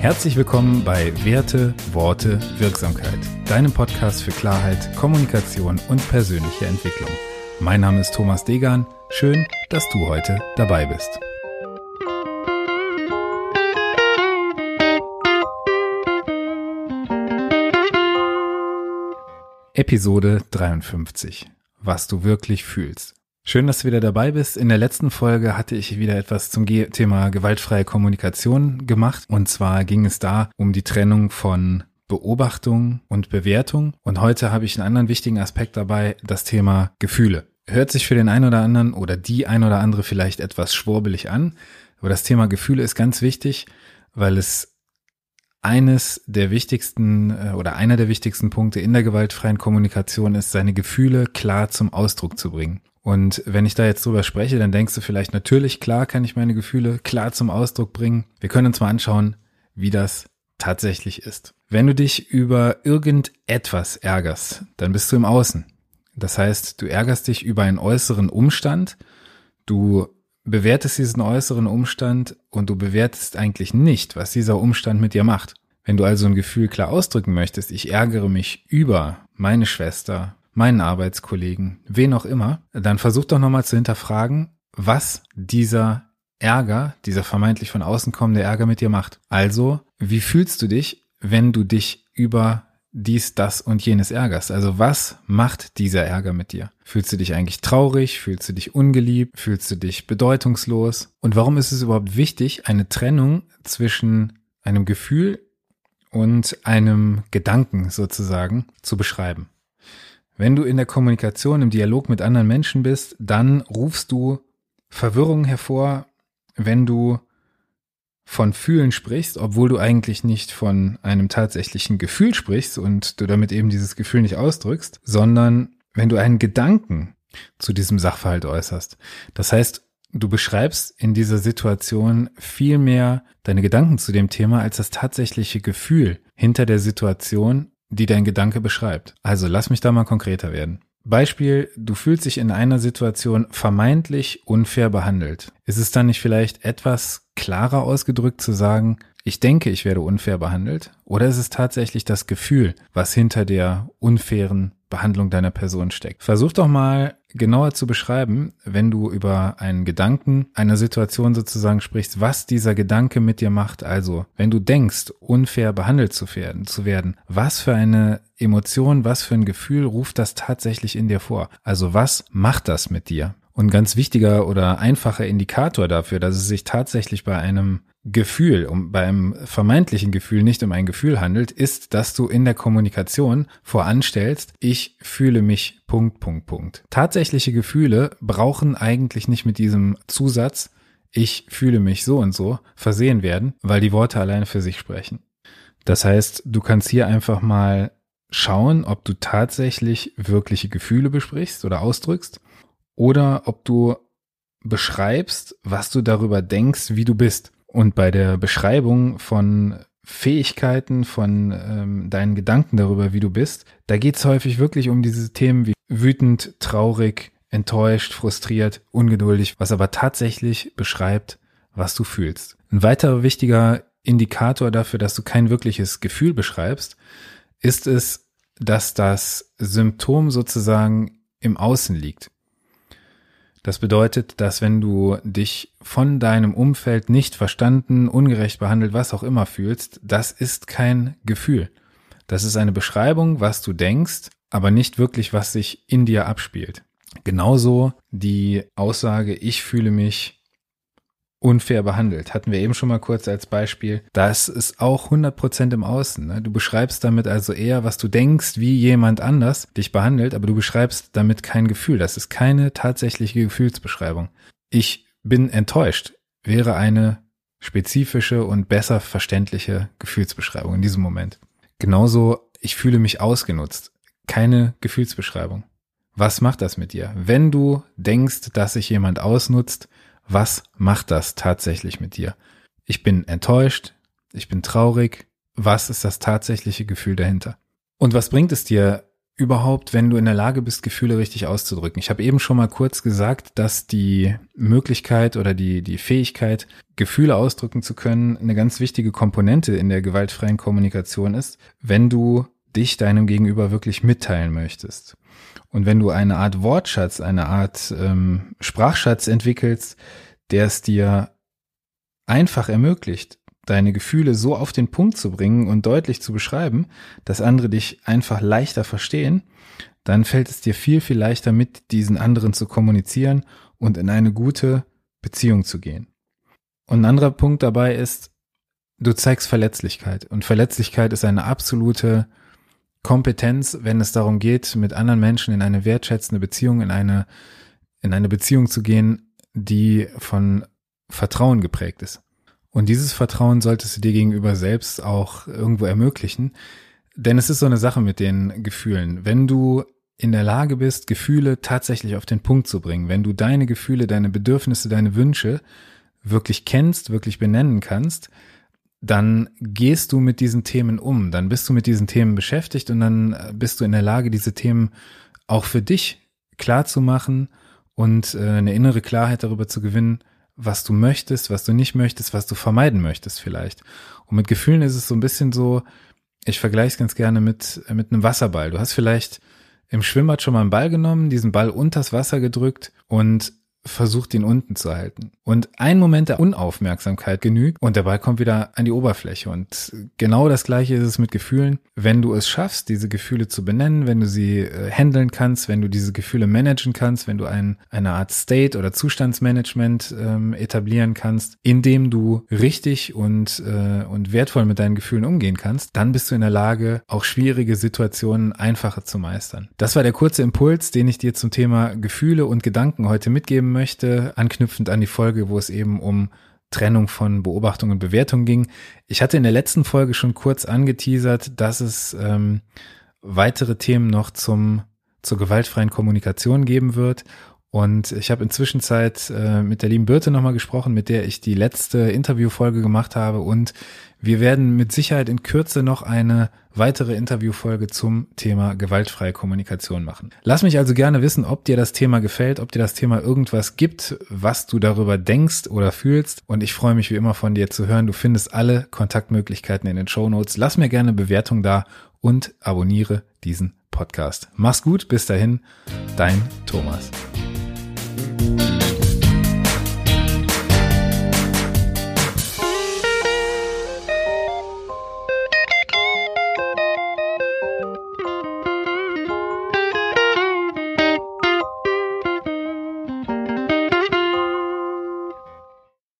Herzlich willkommen bei Werte, Worte, Wirksamkeit, deinem Podcast für Klarheit, Kommunikation und persönliche Entwicklung. Mein Name ist Thomas Degan. Schön, dass du heute dabei bist. Episode 53. Was du wirklich fühlst. Schön, dass du wieder dabei bist. In der letzten Folge hatte ich wieder etwas zum Thema gewaltfreie Kommunikation gemacht. Und zwar ging es da um die Trennung von Beobachtung und Bewertung. Und heute habe ich einen anderen wichtigen Aspekt dabei, das Thema Gefühle. Hört sich für den einen oder anderen oder die ein oder andere vielleicht etwas schwurbelig an. Aber das Thema Gefühle ist ganz wichtig, weil es eines der wichtigsten äh, oder einer der wichtigsten Punkte in der gewaltfreien Kommunikation ist, seine Gefühle klar zum Ausdruck zu bringen. Und wenn ich da jetzt drüber spreche, dann denkst du vielleicht natürlich, klar kann ich meine Gefühle klar zum Ausdruck bringen. Wir können uns mal anschauen, wie das tatsächlich ist. Wenn du dich über irgendetwas ärgerst, dann bist du im Außen. Das heißt, du ärgerst dich über einen äußeren Umstand, du bewertest diesen äußeren Umstand und du bewertest eigentlich nicht, was dieser Umstand mit dir macht. Wenn du also ein Gefühl klar ausdrücken möchtest, ich ärgere mich über meine Schwester, meinen Arbeitskollegen, wen auch immer, dann versuch doch nochmal zu hinterfragen, was dieser Ärger, dieser vermeintlich von außen kommende Ärger mit dir macht. Also, wie fühlst du dich, wenn du dich über dies, das und jenes ärgerst? Also, was macht dieser Ärger mit dir? Fühlst du dich eigentlich traurig? Fühlst du dich ungeliebt? Fühlst du dich bedeutungslos? Und warum ist es überhaupt wichtig, eine Trennung zwischen einem Gefühl und einem Gedanken sozusagen zu beschreiben? Wenn du in der Kommunikation, im Dialog mit anderen Menschen bist, dann rufst du Verwirrung hervor, wenn du von Fühlen sprichst, obwohl du eigentlich nicht von einem tatsächlichen Gefühl sprichst und du damit eben dieses Gefühl nicht ausdrückst, sondern wenn du einen Gedanken zu diesem Sachverhalt äußerst. Das heißt, du beschreibst in dieser Situation viel mehr deine Gedanken zu dem Thema als das tatsächliche Gefühl hinter der Situation die dein Gedanke beschreibt. Also lass mich da mal konkreter werden. Beispiel, du fühlst dich in einer Situation vermeintlich unfair behandelt. Ist es dann nicht vielleicht etwas klarer ausgedrückt zu sagen, ich denke, ich werde unfair behandelt? Oder ist es tatsächlich das Gefühl, was hinter der unfairen Behandlung deiner Person steckt? Versuch doch mal genauer zu beschreiben, wenn du über einen Gedanken einer Situation sozusagen sprichst, was dieser Gedanke mit dir macht. Also, wenn du denkst, unfair behandelt zu werden, zu werden, was für eine Emotion, was für ein Gefühl ruft das tatsächlich in dir vor? Also, was macht das mit dir? Und ganz wichtiger oder einfacher Indikator dafür, dass es sich tatsächlich bei einem Gefühl, um beim vermeintlichen Gefühl nicht um ein Gefühl handelt, ist, dass du in der Kommunikation voranstellst, ich fühle mich Punkt, Punkt, Punkt. Tatsächliche Gefühle brauchen eigentlich nicht mit diesem Zusatz, ich fühle mich so und so versehen werden, weil die Worte alleine für sich sprechen. Das heißt, du kannst hier einfach mal schauen, ob du tatsächlich wirkliche Gefühle besprichst oder ausdrückst oder ob du beschreibst, was du darüber denkst, wie du bist. Und bei der Beschreibung von Fähigkeiten, von ähm, deinen Gedanken darüber, wie du bist, da geht es häufig wirklich um diese Themen wie wütend, traurig, enttäuscht, frustriert, ungeduldig, was aber tatsächlich beschreibt, was du fühlst. Ein weiterer wichtiger Indikator dafür, dass du kein wirkliches Gefühl beschreibst, ist es, dass das Symptom sozusagen im Außen liegt. Das bedeutet, dass wenn du dich von deinem Umfeld nicht verstanden, ungerecht behandelt, was auch immer fühlst, das ist kein Gefühl. Das ist eine Beschreibung, was du denkst, aber nicht wirklich, was sich in dir abspielt. Genauso die Aussage, ich fühle mich unfair behandelt. Hatten wir eben schon mal kurz als Beispiel. Das ist auch 100% im Außen. Ne? Du beschreibst damit also eher, was du denkst, wie jemand anders dich behandelt, aber du beschreibst damit kein Gefühl. Das ist keine tatsächliche Gefühlsbeschreibung. Ich bin enttäuscht wäre eine spezifische und besser verständliche Gefühlsbeschreibung in diesem Moment. Genauso, ich fühle mich ausgenutzt. Keine Gefühlsbeschreibung. Was macht das mit dir? Wenn du denkst, dass sich jemand ausnutzt, was macht das tatsächlich mit dir? Ich bin enttäuscht, ich bin traurig. Was ist das tatsächliche Gefühl dahinter? Und was bringt es dir, überhaupt, wenn du in der Lage bist, Gefühle richtig auszudrücken? Ich habe eben schon mal kurz gesagt, dass die Möglichkeit oder die, die Fähigkeit, Gefühle ausdrücken zu können, eine ganz wichtige Komponente in der gewaltfreien Kommunikation ist, wenn du dich deinem Gegenüber wirklich mitteilen möchtest. Und wenn du eine Art Wortschatz, eine Art ähm, Sprachschatz entwickelst, der es dir einfach ermöglicht, deine Gefühle so auf den Punkt zu bringen und deutlich zu beschreiben, dass andere dich einfach leichter verstehen, dann fällt es dir viel, viel leichter mit diesen anderen zu kommunizieren und in eine gute Beziehung zu gehen. Und ein anderer Punkt dabei ist, du zeigst Verletzlichkeit. Und Verletzlichkeit ist eine absolute Kompetenz, wenn es darum geht, mit anderen Menschen in eine wertschätzende Beziehung, in eine, in eine Beziehung zu gehen, die von Vertrauen geprägt ist. Und dieses Vertrauen solltest du dir gegenüber selbst auch irgendwo ermöglichen. Denn es ist so eine Sache mit den Gefühlen. Wenn du in der Lage bist, Gefühle tatsächlich auf den Punkt zu bringen, wenn du deine Gefühle, deine Bedürfnisse, deine Wünsche wirklich kennst, wirklich benennen kannst, dann gehst du mit diesen Themen um, dann bist du mit diesen Themen beschäftigt und dann bist du in der Lage, diese Themen auch für dich klar zu machen und äh, eine innere Klarheit darüber zu gewinnen, was du möchtest, was du nicht möchtest, was du vermeiden möchtest vielleicht. Und mit Gefühlen ist es so ein bisschen so, ich vergleiche es ganz gerne mit, mit einem Wasserball. Du hast vielleicht im Schwimmbad schon mal einen Ball genommen, diesen Ball unters Wasser gedrückt und versucht, ihn unten zu halten. Und ein Moment der Unaufmerksamkeit genügt und der Ball kommt wieder an die Oberfläche. Und genau das gleiche ist es mit Gefühlen. Wenn du es schaffst, diese Gefühle zu benennen, wenn du sie äh, handeln kannst, wenn du diese Gefühle managen kannst, wenn du ein, eine Art State oder Zustandsmanagement ähm, etablieren kannst, indem du richtig und, äh, und wertvoll mit deinen Gefühlen umgehen kannst, dann bist du in der Lage, auch schwierige Situationen einfacher zu meistern. Das war der kurze Impuls, den ich dir zum Thema Gefühle und Gedanken heute mitgeben möchte, anknüpfend an die Folge, wo es eben um Trennung von Beobachtung und Bewertung ging. Ich hatte in der letzten Folge schon kurz angeteasert, dass es ähm, weitere Themen noch zum zur gewaltfreien Kommunikation geben wird. Und ich habe inzwischen Zeit äh, mit der lieben Birte nochmal gesprochen, mit der ich die letzte Interviewfolge gemacht habe. Und wir werden mit Sicherheit in Kürze noch eine weitere Interviewfolge zum Thema gewaltfreie Kommunikation machen. Lass mich also gerne wissen, ob dir das Thema gefällt, ob dir das Thema irgendwas gibt, was du darüber denkst oder fühlst. Und ich freue mich wie immer von dir zu hören. Du findest alle Kontaktmöglichkeiten in den Show Notes. Lass mir gerne Bewertung da und abonniere diesen Podcast. Mach's gut, bis dahin, dein Thomas.